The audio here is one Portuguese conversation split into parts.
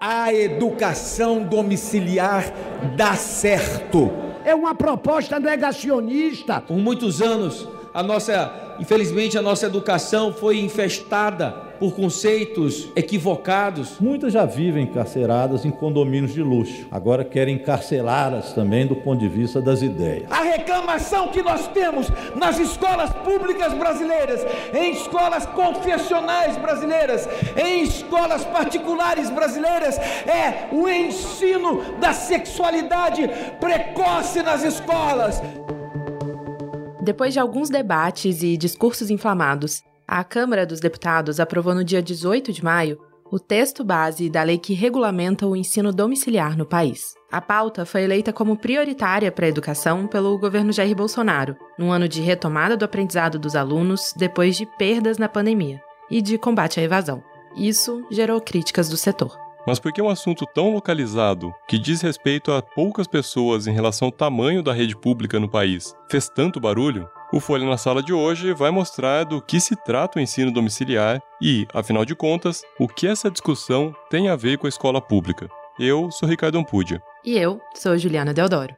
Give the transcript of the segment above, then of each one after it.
A educação domiciliar dá certo. É uma proposta negacionista. Por muitos anos, a nossa, infelizmente, a nossa educação foi infestada por conceitos equivocados. Muitas já vivem encarceradas em condomínios de luxo. Agora querem encarcelá-las também do ponto de vista das ideias. A reclamação que nós temos nas escolas públicas brasileiras, em escolas confessionais brasileiras, em escolas particulares brasileiras, é o ensino da sexualidade precoce nas escolas. Depois de alguns debates e discursos inflamados, a Câmara dos Deputados aprovou no dia 18 de maio o texto base da lei que regulamenta o ensino domiciliar no país. A pauta foi eleita como prioritária para a educação pelo governo Jair Bolsonaro, num ano de retomada do aprendizado dos alunos depois de perdas na pandemia e de combate à evasão. Isso gerou críticas do setor. Mas por que um assunto tão localizado, que diz respeito a poucas pessoas em relação ao tamanho da rede pública no país, fez tanto barulho? O Folha na Sala de hoje vai mostrar do que se trata o ensino domiciliar e, afinal de contas, o que essa discussão tem a ver com a escola pública. Eu sou Ricardo Ampudia. E eu sou Juliana Deodoro.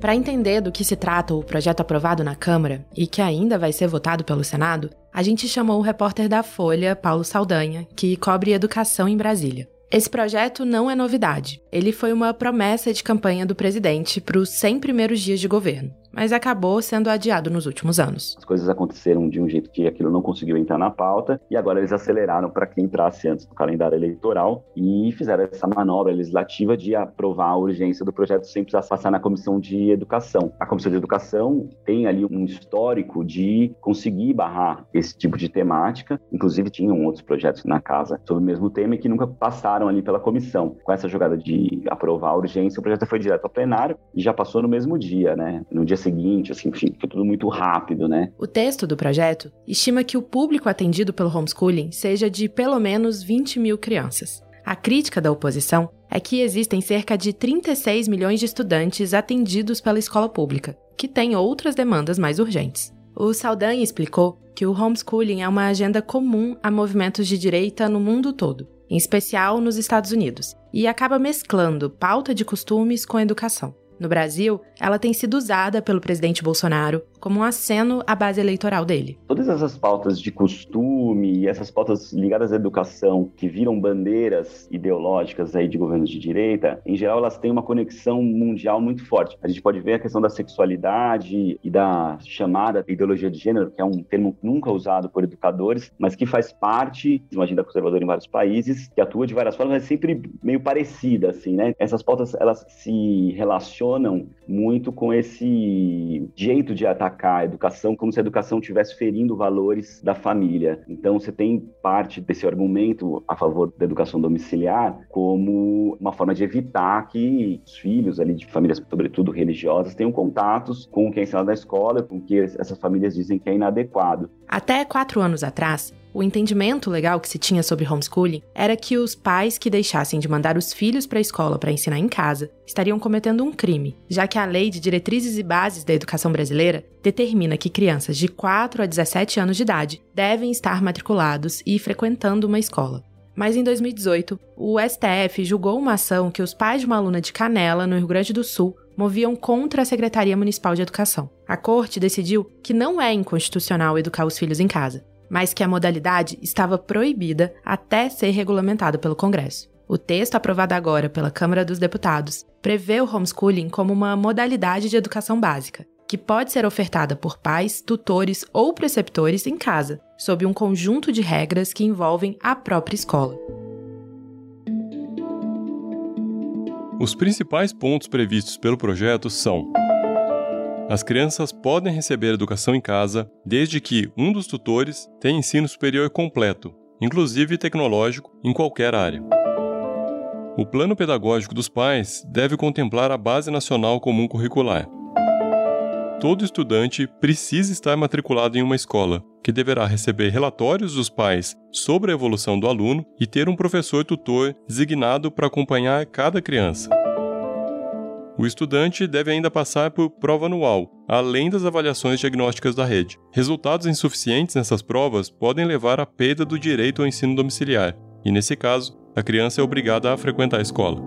Para entender do que se trata o projeto aprovado na Câmara e que ainda vai ser votado pelo Senado, a gente chamou o repórter da Folha, Paulo Saldanha, que cobre educação em Brasília. Esse projeto não é novidade. Ele foi uma promessa de campanha do presidente para os 100 primeiros dias de governo, mas acabou sendo adiado nos últimos anos. As coisas aconteceram de um jeito que aquilo não conseguiu entrar na pauta e agora eles aceleraram para que entrasse antes do calendário eleitoral e fizeram essa manobra legislativa de aprovar a urgência do projeto sem precisar passar na comissão de educação. A comissão de educação tem ali um histórico de conseguir barrar esse tipo de temática, inclusive tinham outros projetos na casa sobre o mesmo tema e que nunca passaram ali pela comissão. Com essa jogada de aprovar a urgência, o projeto foi direto ao plenário e já passou no mesmo dia, né? No dia seguinte, assim, tudo muito rápido, né? O texto do projeto estima que o público atendido pelo homeschooling seja de pelo menos 20 mil crianças. A crítica da oposição é que existem cerca de 36 milhões de estudantes atendidos pela escola pública, que têm outras demandas mais urgentes. O Saldanha explicou que o homeschooling é uma agenda comum a movimentos de direita no mundo todo em especial nos Estados Unidos, e acaba mesclando pauta de costumes com educação. No Brasil, ela tem sido usada pelo presidente Bolsonaro como um aceno à base eleitoral dele. Todas essas pautas de costume e essas pautas ligadas à educação que viram bandeiras ideológicas aí de governos de direita, em geral elas têm uma conexão mundial muito forte. A gente pode ver a questão da sexualidade e da chamada ideologia de gênero, que é um termo nunca usado por educadores, mas que faz parte de uma agenda conservadora em vários países, que atua de várias formas, mas é sempre meio parecida, assim, né? Essas pautas, elas se relacionam muito com esse jeito de atacar a educação, como se a educação estivesse ferindo valores da família. Então, você tem parte desse argumento a favor da educação domiciliar como uma forma de evitar que os filhos ali de famílias, sobretudo religiosas, tenham contatos com o que é ensinado na escola, com que essas famílias dizem que é inadequado. Até quatro anos atrás, o entendimento legal que se tinha sobre homeschooling era que os pais que deixassem de mandar os filhos para a escola para ensinar em casa estariam cometendo um crime, já que a Lei de Diretrizes e Bases da Educação Brasileira determina que crianças de 4 a 17 anos de idade devem estar matriculados e frequentando uma escola. Mas em 2018, o STF julgou uma ação que os pais de uma aluna de Canela, no Rio Grande do Sul, moviam contra a Secretaria Municipal de Educação. A corte decidiu que não é inconstitucional educar os filhos em casa, mas que a modalidade estava proibida até ser regulamentada pelo Congresso. O texto aprovado agora pela Câmara dos Deputados prevê o homeschooling como uma modalidade de educação básica, que pode ser ofertada por pais, tutores ou preceptores em casa, sob um conjunto de regras que envolvem a própria escola. Os principais pontos previstos pelo projeto são: as crianças podem receber educação em casa desde que um dos tutores tenha ensino superior completo, inclusive tecnológico, em qualquer área. O plano pedagógico dos pais deve contemplar a Base Nacional Comum Curricular. Todo estudante precisa estar matriculado em uma escola, que deverá receber relatórios dos pais sobre a evolução do aluno e ter um professor tutor designado para acompanhar cada criança. O estudante deve ainda passar por prova anual, além das avaliações diagnósticas da rede. Resultados insuficientes nessas provas podem levar à perda do direito ao ensino domiciliar, e nesse caso, a criança é obrigada a frequentar a escola.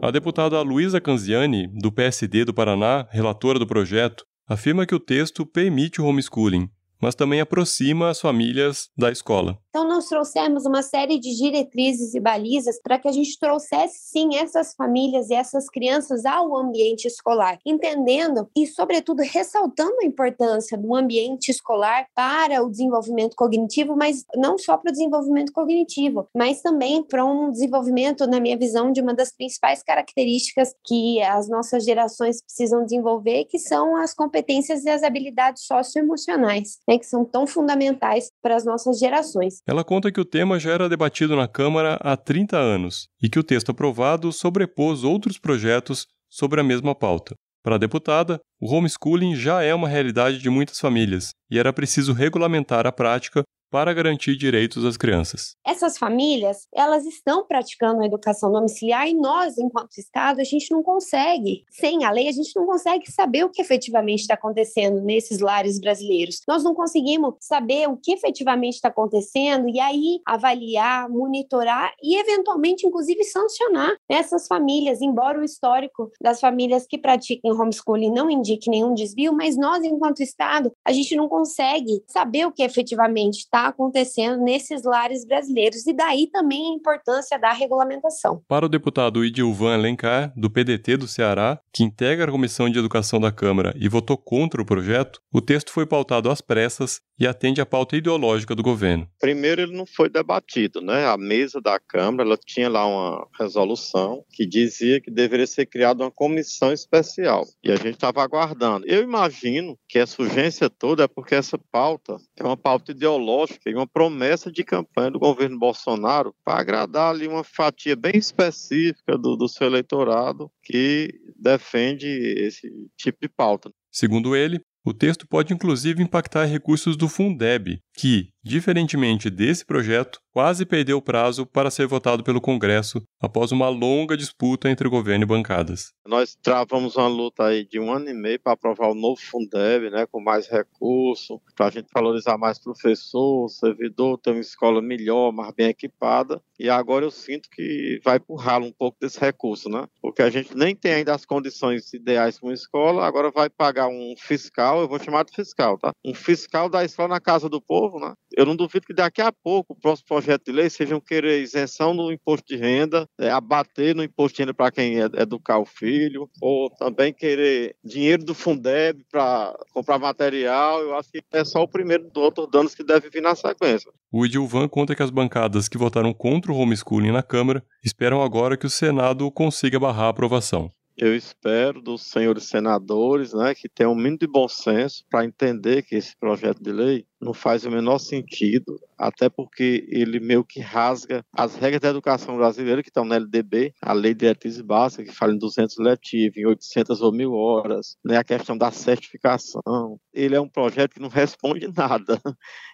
A deputada Luísa Canziani, do PSD do Paraná, relatora do projeto, afirma que o texto permite o homeschooling, mas também aproxima as famílias da escola. Então, nós trouxemos uma série de diretrizes e balizas para que a gente trouxesse, sim, essas famílias e essas crianças ao ambiente escolar, entendendo e, sobretudo, ressaltando a importância do ambiente escolar para o desenvolvimento cognitivo, mas não só para o desenvolvimento cognitivo, mas também para um desenvolvimento, na minha visão, de uma das principais características que as nossas gerações precisam desenvolver, que são as competências e as habilidades socioemocionais, né, que são tão fundamentais para as nossas gerações. Ela conta que o tema já era debatido na Câmara há 30 anos e que o texto aprovado sobrepôs outros projetos sobre a mesma pauta. Para a deputada, o homeschooling já é uma realidade de muitas famílias e era preciso regulamentar a prática para garantir direitos às crianças. Essas famílias, elas estão praticando a educação domiciliar e nós, enquanto Estado, a gente não consegue, sem a lei, a gente não consegue saber o que efetivamente está acontecendo nesses lares brasileiros. Nós não conseguimos saber o que efetivamente está acontecendo e aí avaliar, monitorar e, eventualmente, inclusive, sancionar essas famílias, embora o histórico das famílias que pratiquem homeschooling não indique nenhum desvio, mas nós, enquanto Estado, a gente não consegue saber o que efetivamente está acontecendo nesses lares brasileiros e daí também a importância da regulamentação. Para o deputado Idilvan Alencar, do PDT do Ceará, que integra a Comissão de Educação da Câmara e votou contra o projeto, o texto foi pautado às pressas e atende à pauta ideológica do governo. Primeiro, ele não foi debatido, né? A mesa da Câmara, ela tinha lá uma resolução que dizia que deveria ser criada uma comissão especial. E a gente estava aguardando. Eu imagino que essa urgência toda é porque essa pauta é uma pauta ideológica e uma promessa de campanha do governo Bolsonaro para agradar ali uma fatia bem específica do, do seu eleitorado que defende esse tipo de pauta. Segundo ele, o texto pode inclusive impactar recursos do Fundeb, que, diferentemente desse projeto, quase perdeu o prazo para ser votado pelo Congresso após uma longa disputa entre governo e bancadas. Nós travamos uma luta aí de um ano e meio para aprovar o novo Fundeb, né, com mais recurso, para a gente valorizar mais professor, servidor, ter uma escola melhor, mais bem equipada. E agora eu sinto que vai empurrá-lo um pouco desse recurso, né? Porque a gente nem tem ainda as condições ideais para uma escola, agora vai pagar um fiscal, eu vou chamar de fiscal, tá? Um fiscal da escola na casa do povo, né? Eu não duvido que daqui a pouco o próximo projeto de lei sejam querer isenção no imposto de renda, é, abater no imposto de renda para quem educar o filho, ou também querer dinheiro do Fundeb para comprar material. Eu acho que é só o primeiro do outro danos que deve vir na sequência. O Edilvan conta que as bancadas que votaram contra o homeschooling na Câmara esperam agora que o Senado consiga barrar a aprovação. Eu espero dos senhores senadores né, que tenham um mínimo de bom senso para entender que esse projeto de lei não faz o menor sentido, até porque ele meio que rasga as regras da educação brasileira que estão na LDB, a Lei de Diretrizes Básicas, que fala em 200 letivos, em 800 ou 1000 horas, né, a questão da certificação. Ele é um projeto que não responde nada.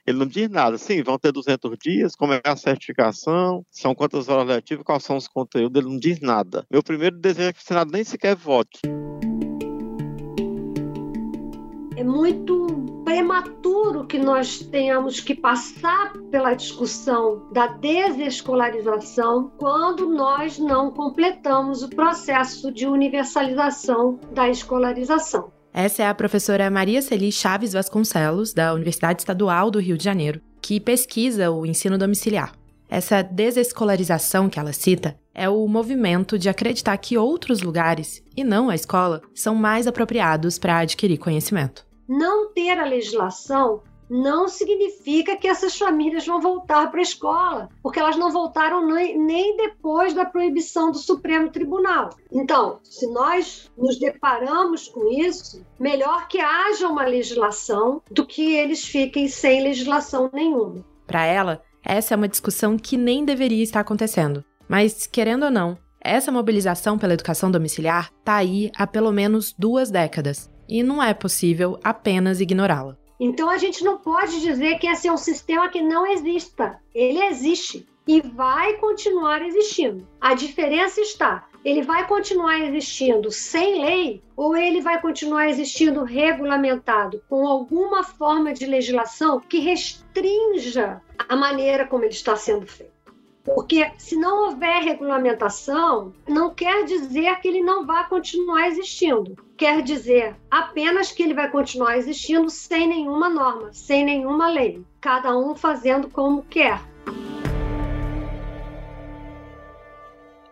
Ele não diz nada. Sim, vão ter 200 dias, como é a certificação, são quantas horas letivas, quais são os conteúdos, ele não diz nada. Meu primeiro desejo é que o Senado nem sequer vote. É muito prematuro que nós tenhamos que passar pela discussão da desescolarização quando nós não completamos o processo de universalização da escolarização. Essa é a professora Maria Celi Chaves Vasconcelos, da Universidade Estadual do Rio de Janeiro, que pesquisa o ensino domiciliar. Essa desescolarização que ela cita é o movimento de acreditar que outros lugares, e não a escola, são mais apropriados para adquirir conhecimento não ter a legislação não significa que essas famílias vão voltar para a escola, porque elas não voltaram nem depois da proibição do Supremo Tribunal. Então, se nós nos deparamos com isso, melhor que haja uma legislação do que eles fiquem sem legislação nenhuma. Para ela, essa é uma discussão que nem deveria estar acontecendo. Mas, querendo ou não, essa mobilização pela educação domiciliar está aí há pelo menos duas décadas e não é possível apenas ignorá-la. Então a gente não pode dizer que esse é um sistema que não exista. Ele existe e vai continuar existindo. A diferença está ele vai continuar existindo sem lei ou ele vai continuar existindo regulamentado com alguma forma de legislação que restrinja a maneira como ele está sendo feito? Porque se não houver regulamentação, não quer dizer que ele não vai continuar existindo. Quer dizer apenas que ele vai continuar existindo sem nenhuma norma, sem nenhuma lei, cada um fazendo como quer.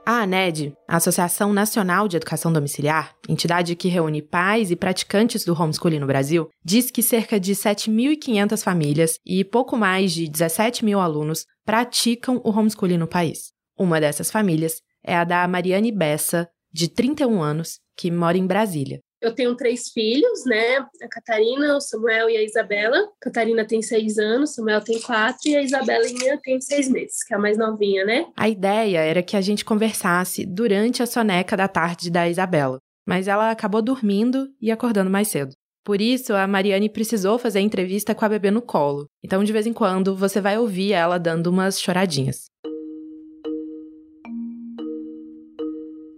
A ANED, a Associação Nacional de Educação Domiciliar, entidade que reúne pais e praticantes do homeschooling no Brasil, diz que cerca de 7.500 famílias e pouco mais de 17 mil alunos praticam o homeschooling no país. Uma dessas famílias é a da Mariane Bessa, de 31 anos, que mora em Brasília. Eu tenho três filhos, né? A Catarina, o Samuel e a Isabela. A Catarina tem seis anos, Samuel tem quatro e a Isabelinha tem seis meses, que é a mais novinha, né? A ideia era que a gente conversasse durante a soneca da tarde da Isabela, mas ela acabou dormindo e acordando mais cedo. Por isso, a Mariane precisou fazer a entrevista com a bebê no colo. Então, de vez em quando, você vai ouvir ela dando umas choradinhas.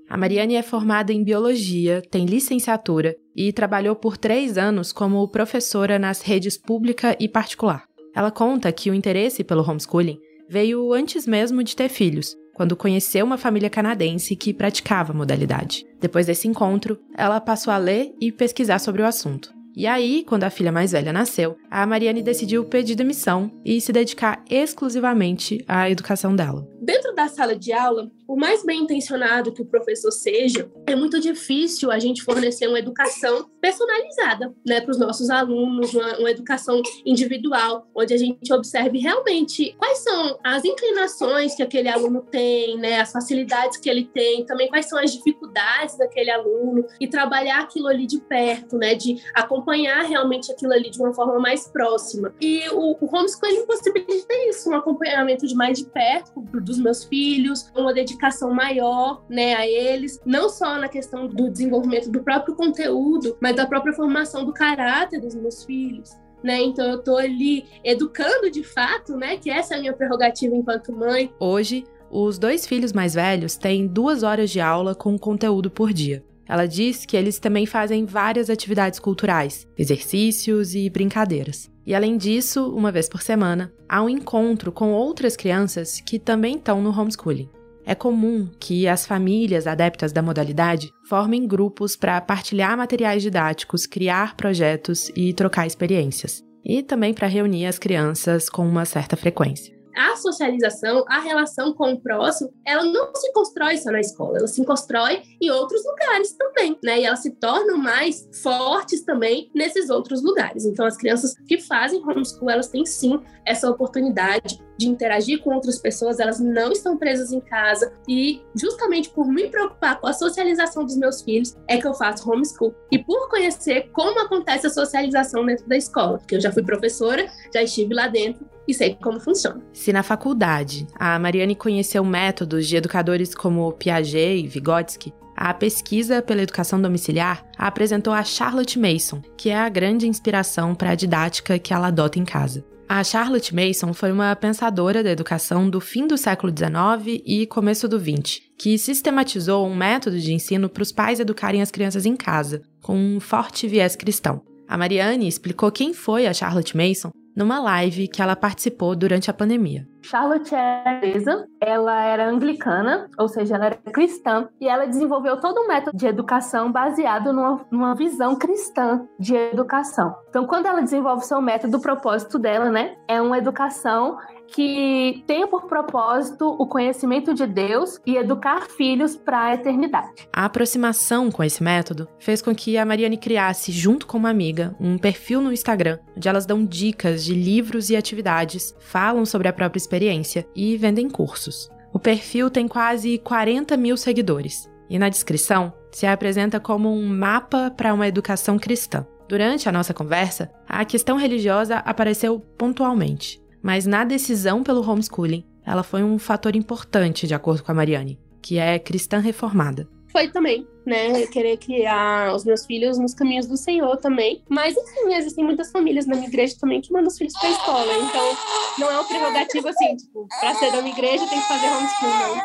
A Mariane é formada em biologia, tem licenciatura e trabalhou por três anos como professora nas redes pública e particular. Ela conta que o interesse pelo homeschooling veio antes mesmo de ter filhos, quando conheceu uma família canadense que praticava a modalidade. Depois desse encontro, ela passou a ler e pesquisar sobre o assunto. E aí, quando a filha mais velha nasceu, a Mariane decidiu pedir demissão e se dedicar exclusivamente à educação dela. Dentro da sala de aula, por mais bem intencionado que o professor seja, é muito difícil a gente fornecer uma educação personalizada né, para os nossos alunos, uma, uma, educação individual, onde a gente observe realmente quais são as inclinações que aquele aluno tem, né, as facilidades que ele tem, também quais são as dificuldades daquele aluno, e trabalhar aquilo ali de perto, né, de acompanhar realmente aquilo ali de uma forma mais próxima. E o, o homeschooling possibilita isso, um acompanhamento de mais de perto dos meus filhos, uma dedicação maior, né, a eles, não só na questão do desenvolvimento do próprio conteúdo, mas da própria formação do caráter dos meus filhos. Né? Então eu estou ali educando de fato, né? Que essa é a minha prerrogativa enquanto mãe. Hoje, os dois filhos mais velhos têm duas horas de aula com conteúdo por dia. Ela diz que eles também fazem várias atividades culturais, exercícios e brincadeiras. E além disso, uma vez por semana, há um encontro com outras crianças que também estão no homeschooling. É comum que as famílias adeptas da modalidade formem grupos para partilhar materiais didáticos, criar projetos e trocar experiências. E também para reunir as crianças com uma certa frequência a socialização, a relação com o próximo, ela não se constrói só na escola, ela se constrói em outros lugares também, né? E elas se tornam mais fortes também nesses outros lugares. Então, as crianças que fazem homeschool, elas têm sim essa oportunidade de interagir com outras pessoas, elas não estão presas em casa e justamente por me preocupar com a socialização dos meus filhos é que eu faço homeschool e por conhecer como acontece a socialização dentro da escola, porque eu já fui professora, já estive lá dentro e sei como funciona. Se na faculdade a Mariane conheceu métodos de educadores como Piaget e Vygotsky, a pesquisa pela educação domiciliar a apresentou a Charlotte Mason, que é a grande inspiração para a didática que ela adota em casa. A Charlotte Mason foi uma pensadora da educação do fim do século XIX e começo do XX, que sistematizou um método de ensino para os pais educarem as crianças em casa, com um forte viés cristão. A Mariane explicou quem foi a Charlotte Mason numa live que ela participou durante a pandemia. Charlotte é inglesa, ela era anglicana, ou seja, ela era cristã, e ela desenvolveu todo um método de educação baseado numa, numa visão cristã de educação. Então, quando ela desenvolve seu método, o propósito dela, né, é uma educação que tenha por propósito o conhecimento de Deus e educar filhos para a eternidade. A aproximação com esse método fez com que a Mariane criasse, junto com uma amiga, um perfil no Instagram, onde elas dão dicas de livros e atividades, falam sobre a própria experiência e vendem cursos. O perfil tem quase 40 mil seguidores e na descrição se apresenta como um mapa para uma educação cristã. Durante a nossa conversa, a questão religiosa apareceu pontualmente mas na decisão pelo homeschooling, ela foi um fator importante, de acordo com a Mariane, que é cristã reformada. Foi também, né? Querer criar os meus filhos nos caminhos do Senhor também. Mas, enfim, existem muitas famílias na minha igreja também que mandam os filhos pra escola. Então, não é um prerrogativo assim, tipo, pra ser da minha igreja tem que fazer homeschool, não.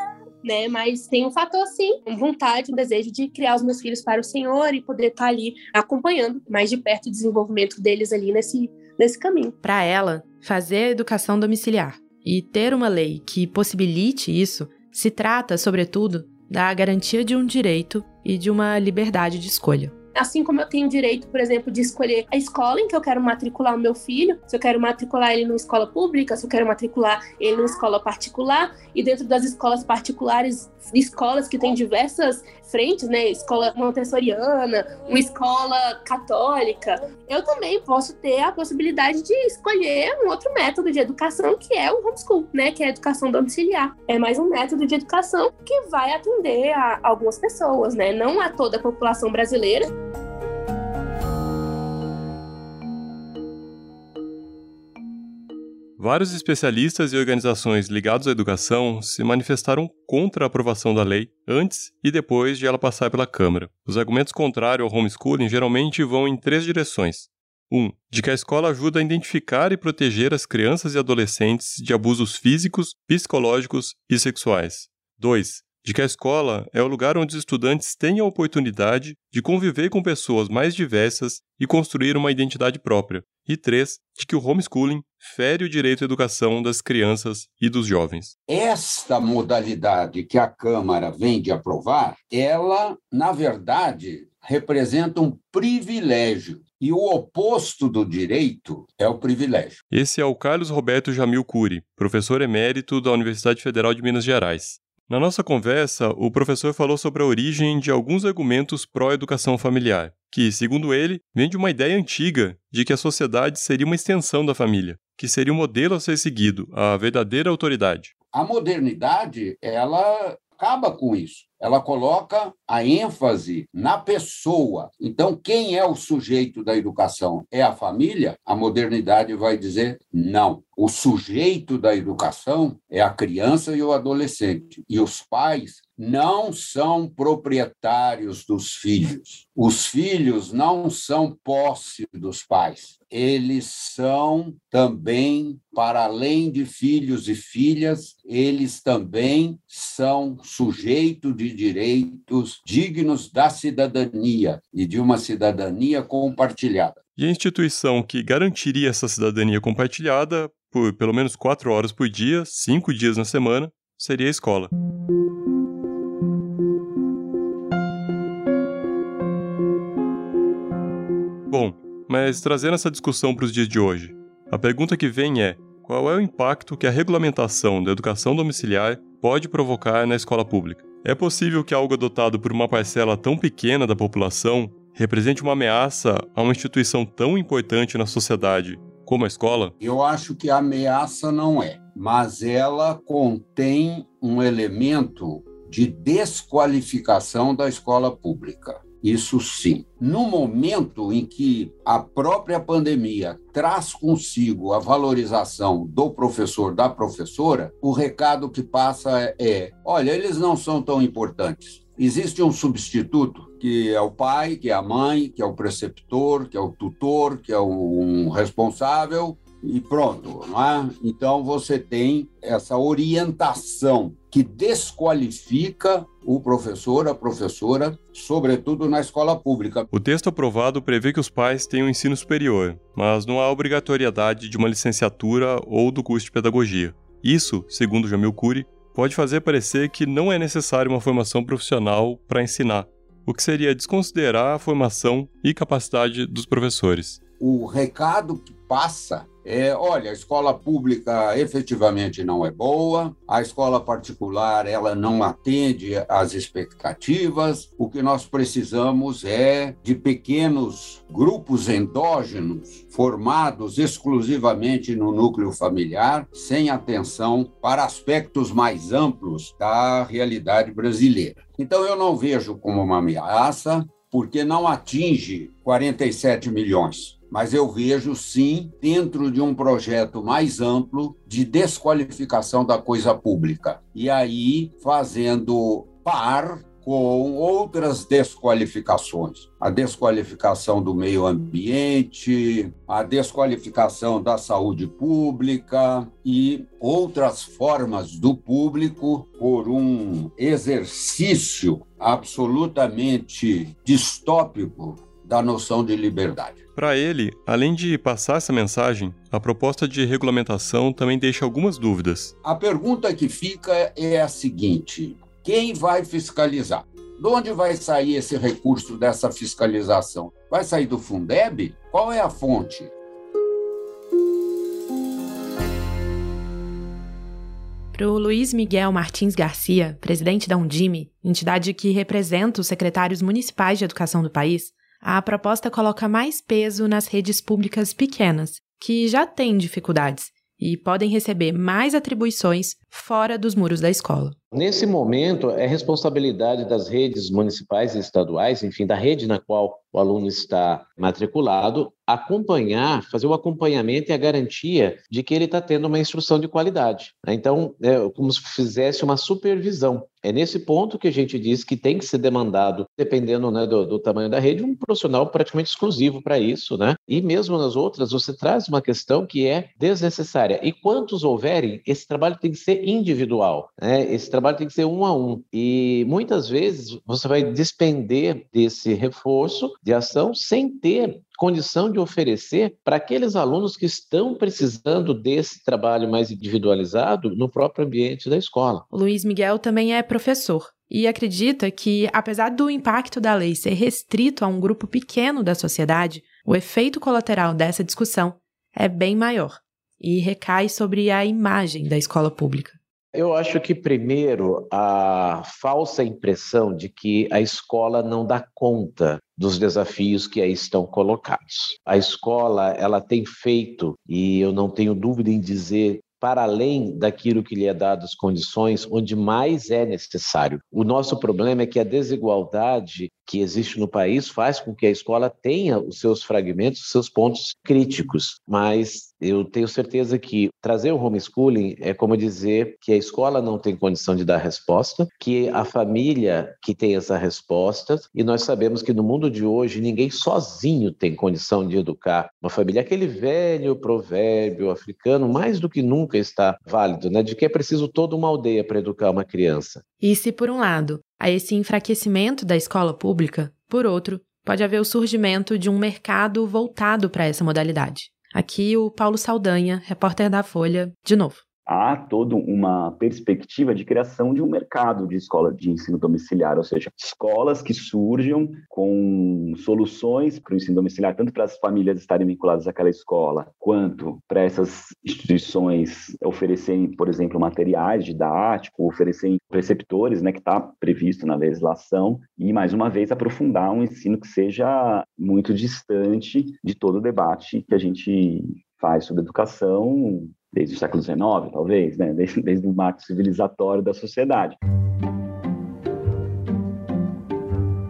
né? Mas tem um fator, sim, vontade, um desejo de criar os meus filhos para o Senhor e poder estar ali acompanhando mais de perto o desenvolvimento deles ali nesse, nesse caminho. Para ela, fazer a educação domiciliar e ter uma lei que possibilite isso se trata, sobretudo, da garantia de um direito e de uma liberdade de escolha. Assim como eu tenho direito, por exemplo, de escolher a escola em que eu quero matricular o meu filho, se eu quero matricular ele numa escola pública, se eu quero matricular ele numa escola particular, e dentro das escolas particulares, escolas que têm diversas frentes, né? Escola montessoriana, uma escola católica, eu também posso ter a possibilidade de escolher um outro método de educação que é o homeschool, né? Que é a educação domiciliar. É mais um método de educação que vai atender a algumas pessoas, né? Não a toda a população brasileira. Vários especialistas e organizações ligados à educação se manifestaram contra a aprovação da lei antes e depois de ela passar pela Câmara. Os argumentos contrários ao homeschooling geralmente vão em três direções. 1. Um, de que a escola ajuda a identificar e proteger as crianças e adolescentes de abusos físicos, psicológicos e sexuais. 2 de que a escola é o lugar onde os estudantes têm a oportunidade de conviver com pessoas mais diversas e construir uma identidade própria. E três, de que o homeschooling fere o direito à educação das crianças e dos jovens. Esta modalidade que a Câmara vem de aprovar, ela, na verdade, representa um privilégio. E o oposto do direito é o privilégio. Esse é o Carlos Roberto Jamil Cury, professor emérito da Universidade Federal de Minas Gerais. Na nossa conversa, o professor falou sobre a origem de alguns argumentos pró-educação familiar, que, segundo ele, vem de uma ideia antiga de que a sociedade seria uma extensão da família, que seria o um modelo a ser seguido, a verdadeira autoridade. A modernidade, ela acaba com isso. Ela coloca a ênfase na pessoa. Então, quem é o sujeito da educação? É a família? A modernidade vai dizer não. O sujeito da educação é a criança e o adolescente. E os pais não são proprietários dos filhos. Os filhos não são posse dos pais. Eles são também, para além de filhos e filhas, eles também são sujeito de direitos dignos da cidadania e de uma cidadania compartilhada. E a instituição que garantiria essa cidadania compartilhada por pelo menos quatro horas por dia, cinco dias na semana, seria a escola. Mas trazendo essa discussão para os dias de hoje, a pergunta que vem é: qual é o impacto que a regulamentação da educação domiciliar pode provocar na escola pública? É possível que algo adotado por uma parcela tão pequena da população represente uma ameaça a uma instituição tão importante na sociedade como a escola? Eu acho que a ameaça não é, mas ela contém um elemento de desqualificação da escola pública. Isso sim. No momento em que a própria pandemia traz consigo a valorização do professor, da professora, o recado que passa é: olha, eles não são tão importantes. Existe um substituto que é o pai, que é a mãe, que é o preceptor, que é o tutor, que é um responsável, e pronto. Não é? Então você tem essa orientação que desqualifica o professor, a professora, sobretudo na escola pública. O texto aprovado prevê que os pais tenham ensino superior, mas não há obrigatoriedade de uma licenciatura ou do curso de pedagogia. Isso, segundo Jamil Cury, pode fazer parecer que não é necessária uma formação profissional para ensinar, o que seria desconsiderar a formação e capacidade dos professores. O recado que passa é, olha, a escola pública efetivamente não é boa, a escola particular ela não atende às expectativas. O que nós precisamos é de pequenos grupos endógenos formados exclusivamente no núcleo familiar, sem atenção para aspectos mais amplos da realidade brasileira. Então eu não vejo como uma ameaça, porque não atinge 47 milhões mas eu vejo sim dentro de um projeto mais amplo de desqualificação da coisa pública. E aí fazendo par com outras desqualificações. A desqualificação do meio ambiente, a desqualificação da saúde pública e outras formas do público por um exercício absolutamente distópico da noção de liberdade. Para ele, além de passar essa mensagem, a proposta de regulamentação também deixa algumas dúvidas. A pergunta que fica é a seguinte: quem vai fiscalizar? De onde vai sair esse recurso dessa fiscalização? Vai sair do Fundeb? Qual é a fonte? Para o Luiz Miguel Martins Garcia, presidente da Undime, entidade que representa os secretários municipais de educação do país, a proposta coloca mais peso nas redes públicas pequenas, que já têm dificuldades e podem receber mais atribuições fora dos muros da escola. Nesse momento, é responsabilidade das redes municipais e estaduais, enfim, da rede na qual o aluno está matriculado, acompanhar, fazer o acompanhamento e a garantia de que ele está tendo uma instrução de qualidade. Então, é como se fizesse uma supervisão. É nesse ponto que a gente diz que tem que ser demandado, dependendo né, do, do, tamanho da rede, um profissional praticamente exclusivo para isso, né? E mesmo nas outras, você traz uma questão que é desnecessária. E quantos houverem, esse trabalho tem que ser individual, né? Esse trabalho tem que ser um a um. E muitas vezes você vai despender desse reforço de ação sem ter condição de oferecer para aqueles alunos que estão precisando desse trabalho mais individualizado no próprio ambiente da escola. O Luiz Miguel também é professor e acredita que, apesar do impacto da lei ser restrito a um grupo pequeno da sociedade, o efeito colateral dessa discussão é bem maior e recai sobre a imagem da escola pública. Eu acho que, primeiro, a falsa impressão de que a escola não dá conta dos desafios que aí estão colocados. A escola, ela tem feito, e eu não tenho dúvida em dizer para além daquilo que lhe é dado as condições, onde mais é necessário. O nosso problema é que a desigualdade que existe no país faz com que a escola tenha os seus fragmentos, os seus pontos críticos, mas eu tenho certeza que trazer o homeschooling é como dizer que a escola não tem condição de dar resposta, que a família que tem essa resposta, e nós sabemos que no mundo de hoje ninguém sozinho tem condição de educar uma família. Aquele velho provérbio africano, mais do que nunca está válido, né? De que é preciso toda uma aldeia para educar uma criança. E se por um lado a esse enfraquecimento da escola pública, por outro, pode haver o surgimento de um mercado voltado para essa modalidade. Aqui o Paulo Saldanha, repórter da Folha, de novo há toda uma perspectiva de criação de um mercado de escola de ensino domiciliar, ou seja, escolas que surjam com soluções para o ensino domiciliar, tanto para as famílias estarem vinculadas àquela escola, quanto para essas instituições oferecerem, por exemplo, materiais didáticos, oferecerem preceptores, né, que está previsto na legislação, e mais uma vez aprofundar um ensino que seja muito distante de todo o debate que a gente faz sobre educação desde o século XIX, talvez, né? desde, desde o marco civilizatório da sociedade.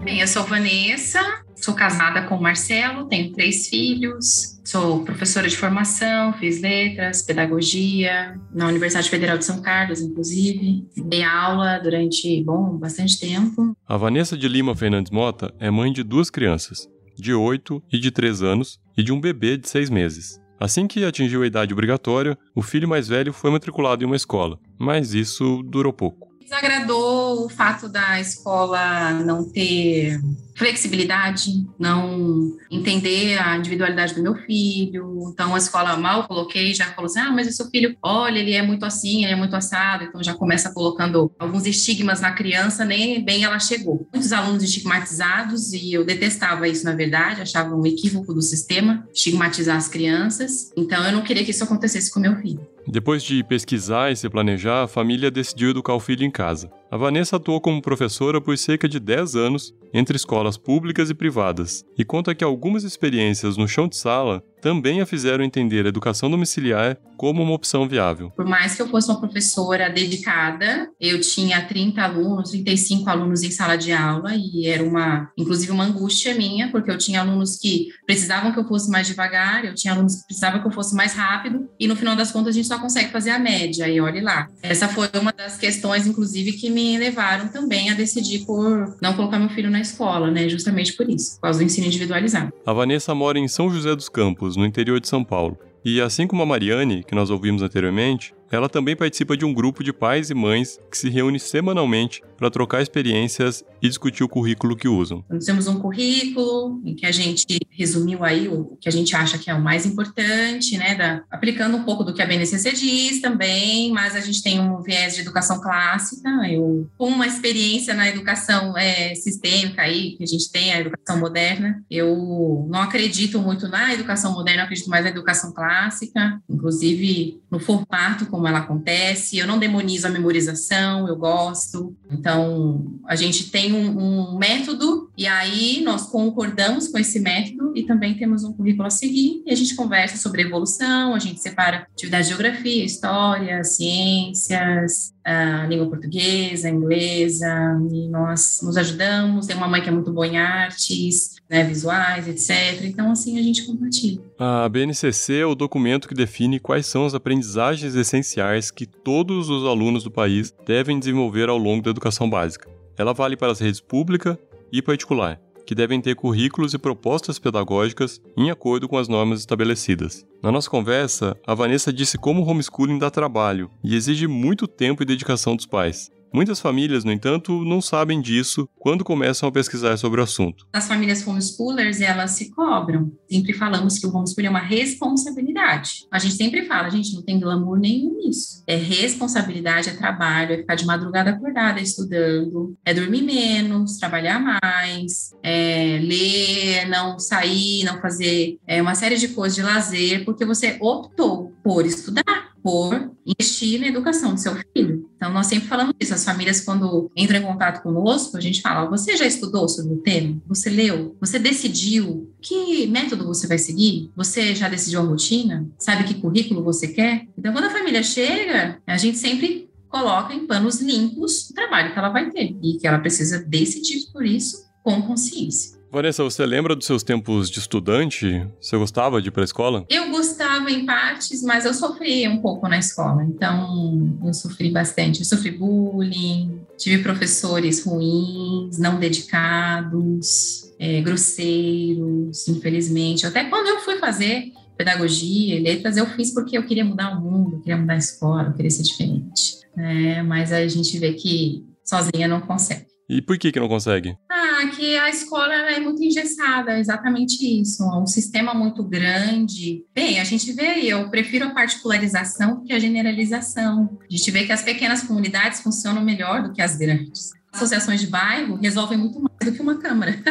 Bem, eu sou Vanessa, sou casada com o Marcelo, tenho três filhos, sou professora de formação, fiz letras, pedagogia na Universidade Federal de São Carlos, inclusive. Dei aula durante, bom, bastante tempo. A Vanessa de Lima Fernandes Mota é mãe de duas crianças, de 8 e de 3 anos, e de um bebê de 6 meses. Assim que atingiu a idade obrigatória, o filho mais velho foi matriculado em uma escola, mas isso durou pouco. Desagradou o fato da escola não ter flexibilidade, não entender a individualidade do meu filho. Então, a escola mal coloquei, já falou assim: ah, mas o seu filho, olha, ele é muito assim, ele é muito assado. Então, já começa colocando alguns estigmas na criança, nem bem ela chegou. Muitos alunos estigmatizados, e eu detestava isso, na verdade, achava um equívoco do sistema estigmatizar as crianças. Então, eu não queria que isso acontecesse com meu filho. Depois de pesquisar e se planejar, a família decidiu educar o filho em casa. A Vanessa atuou como professora por cerca de 10 anos entre escolas públicas e privadas, e conta que algumas experiências no chão de sala também a fizeram entender a educação domiciliar como uma opção viável. Por mais que eu fosse uma professora dedicada, eu tinha 30 alunos, 35 alunos em sala de aula e era uma, inclusive uma angústia minha, porque eu tinha alunos que precisavam que eu fosse mais devagar, eu tinha alunos que precisavam que eu fosse mais rápido e no final das contas a gente só consegue fazer a média e olhe lá. Essa foi uma das questões, inclusive, que me levaram também a decidir por não colocar meu filho na escola, né? Justamente por isso, por causa do ensino individualizado. A Vanessa mora em São José dos Campos, no interior de São Paulo. E assim como a Mariane, que nós ouvimos anteriormente, ela também participa de um grupo de pais e mães que se reúne semanalmente para trocar experiências e discutir o currículo que usam. Nós temos um currículo em que a gente resumiu aí o que a gente acha que é o mais importante, né, da, aplicando um pouco do que a BNCC diz também, mas a gente tem um viés de educação clássica, eu com uma experiência na educação é, sistêmica aí, que a gente tem a educação moderna, eu não acredito muito na educação moderna, acredito mais na educação clássica, inclusive no formato como ela acontece, eu não demonizo a memorização, eu gosto, então a gente tem um, um método e aí nós concordamos com esse método e também temos um currículo a seguir e a gente conversa sobre evolução, a gente separa atividade de geografia, história, ciências, a língua portuguesa, inglesa, e nós nos ajudamos. Tem uma mãe que é muito boa em artes, né, visuais, etc. Então, assim, a gente compartilha. A BNCC é o documento que define quais são as aprendizagens essenciais que todos os alunos do país devem desenvolver ao longo da educação básica. Ela vale para as redes pública e particular que devem ter currículos e propostas pedagógicas em acordo com as normas estabelecidas. Na nossa conversa, a Vanessa disse como o homeschooling dá trabalho e exige muito tempo e dedicação dos pais. Muitas famílias, no entanto, não sabem disso quando começam a pesquisar sobre o assunto. As famílias homeschoolers, elas se cobram. Sempre falamos que o homeschooling é uma responsabilidade. A gente sempre fala, a gente não tem glamour nenhum nisso. É responsabilidade, é trabalho, é ficar de madrugada acordada estudando, é dormir menos, trabalhar mais, é ler, não sair, não fazer é, uma série de coisas de lazer, porque você optou por estudar por investir na educação do seu filho. Então, nós sempre falamos isso. As famílias, quando entram em contato conosco, a gente fala: você já estudou sobre o tema? Você leu? Você decidiu que método você vai seguir? Você já decidiu a rotina? Sabe que currículo você quer? Então, quando a família chega, a gente sempre coloca em panos limpos o trabalho que ela vai ter e que ela precisa decidir por isso com consciência. Vanessa, você lembra dos seus tempos de estudante? Você gostava de ir para a escola? Eu gostava em partes, mas eu sofri um pouco na escola. Então, eu sofri bastante. Eu sofri bullying, tive professores ruins, não dedicados, é, grosseiros, infelizmente. Até quando eu fui fazer pedagogia e letras, eu fiz porque eu queria mudar o mundo, eu queria mudar a escola, eu queria ser diferente. É, mas a gente vê que sozinha não consegue. E por que que não consegue? Ah, que a escola é muito engessada, exatamente isso. É um sistema muito grande. Bem, a gente vê aí, eu prefiro a particularização do que a generalização. A gente vê que as pequenas comunidades funcionam melhor do que as grandes. Associações de bairro resolvem muito mais do que uma câmara.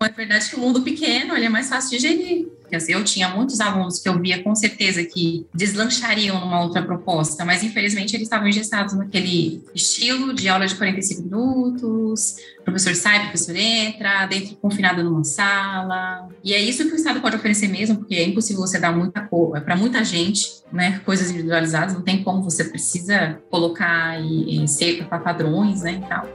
É verdade que o mundo pequeno ele é mais fácil de gerir. Assim, eu tinha muitos alunos que eu via com certeza que deslanchariam numa outra proposta, mas infelizmente eles estavam engessados naquele estilo de aula de 45 minutos, professor sai, professor entra, dentro confinado numa sala. E é isso que o Estado pode oferecer mesmo, porque é impossível você dar muita coisa para muita gente, né, coisas individualizadas, não tem como você precisa colocar e, e ser para padrões, né, e tal.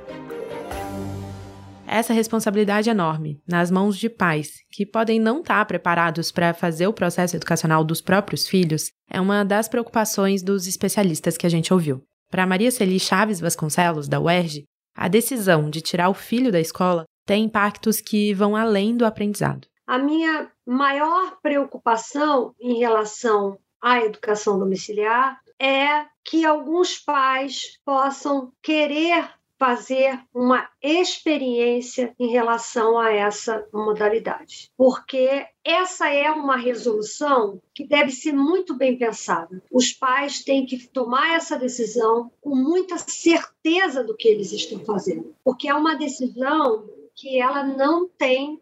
Essa responsabilidade enorme nas mãos de pais que podem não estar preparados para fazer o processo educacional dos próprios filhos é uma das preocupações dos especialistas que a gente ouviu. Para Maria Celi Chaves Vasconcelos, da UERJ, a decisão de tirar o filho da escola tem impactos que vão além do aprendizado. A minha maior preocupação em relação à educação domiciliar é que alguns pais possam querer fazer uma experiência em relação a essa modalidade, porque essa é uma resolução que deve ser muito bem pensada. Os pais têm que tomar essa decisão com muita certeza do que eles estão fazendo, porque é uma decisão que ela não tem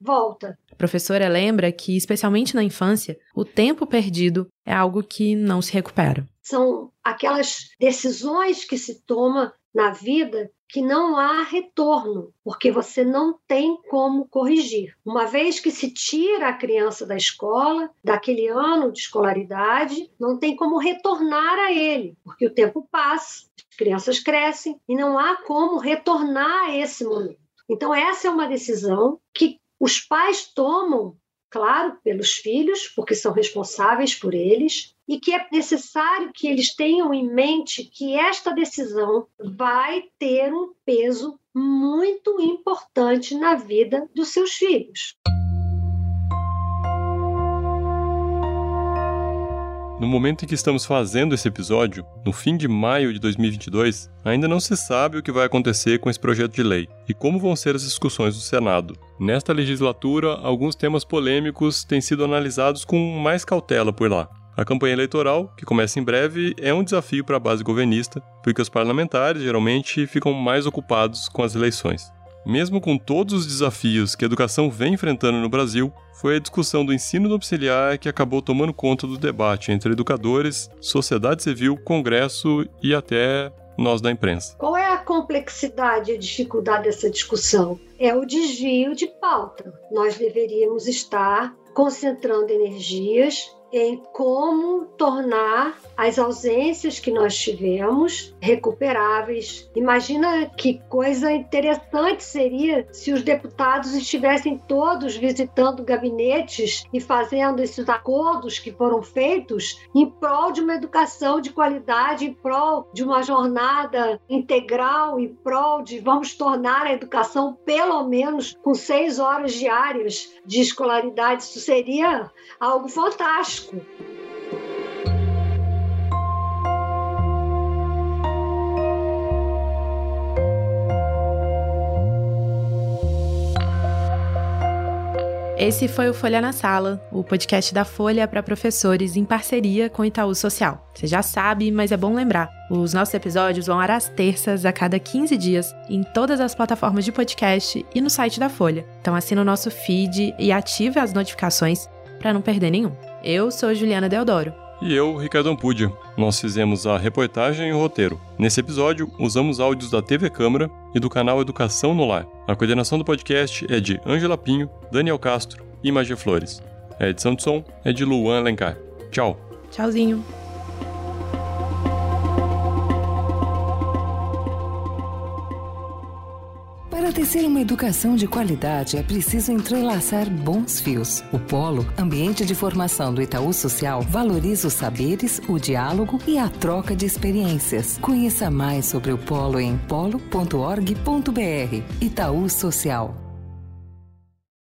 volta. A professora lembra que, especialmente na infância, o tempo perdido é algo que não se recupera. São aquelas decisões que se toma na vida que não há retorno, porque você não tem como corrigir. Uma vez que se tira a criança da escola, daquele ano de escolaridade, não tem como retornar a ele, porque o tempo passa, as crianças crescem e não há como retornar a esse momento. Então, essa é uma decisão que os pais tomam, claro, pelos filhos, porque são responsáveis por eles, e que é necessário que eles tenham em mente que esta decisão vai ter um peso muito importante na vida dos seus filhos. No momento em que estamos fazendo esse episódio, no fim de maio de 2022, ainda não se sabe o que vai acontecer com esse projeto de lei e como vão ser as discussões do Senado. Nesta legislatura, alguns temas polêmicos têm sido analisados com mais cautela por lá. A campanha eleitoral, que começa em breve, é um desafio para a base governista, porque os parlamentares geralmente ficam mais ocupados com as eleições. Mesmo com todos os desafios que a educação vem enfrentando no Brasil, foi a discussão do ensino domiciliar que acabou tomando conta do debate entre educadores, sociedade civil, Congresso e até nós da imprensa. Qual é a complexidade e a dificuldade dessa discussão? É o desvio de pauta. Nós deveríamos estar concentrando energias em como tornar as ausências que nós tivemos recuperáveis. Imagina que coisa interessante seria se os deputados estivessem todos visitando gabinetes e fazendo esses acordos que foram feitos em prol de uma educação de qualidade, em prol de uma jornada integral, em prol de vamos tornar a educação pelo menos com seis horas diárias de escolaridade. Isso seria algo fantástico. Esse foi o Folha na Sala, o podcast da Folha para professores em parceria com Itaú Social. Você já sabe, mas é bom lembrar. Os nossos episódios vão ar às terças a cada 15 dias em todas as plataformas de podcast e no site da Folha. Então assina o nosso feed e ative as notificações para não perder nenhum. Eu sou Juliana Deodoro. E eu, Ricardo Ampudia. Nós fizemos a reportagem e o roteiro. Nesse episódio, usamos áudios da TV Câmara e do canal Educação no Lar. A coordenação do podcast é de Ângela Pinho, Daniel Castro e Magia Flores. A edição de som é de Luan Alencar. Tchau. Tchauzinho. Para tecer uma educação de qualidade é preciso entrelaçar bons fios. O Polo, ambiente de formação do Itaú Social, valoriza os saberes, o diálogo e a troca de experiências. Conheça mais sobre o Polo em polo.org.br. Itaú Social.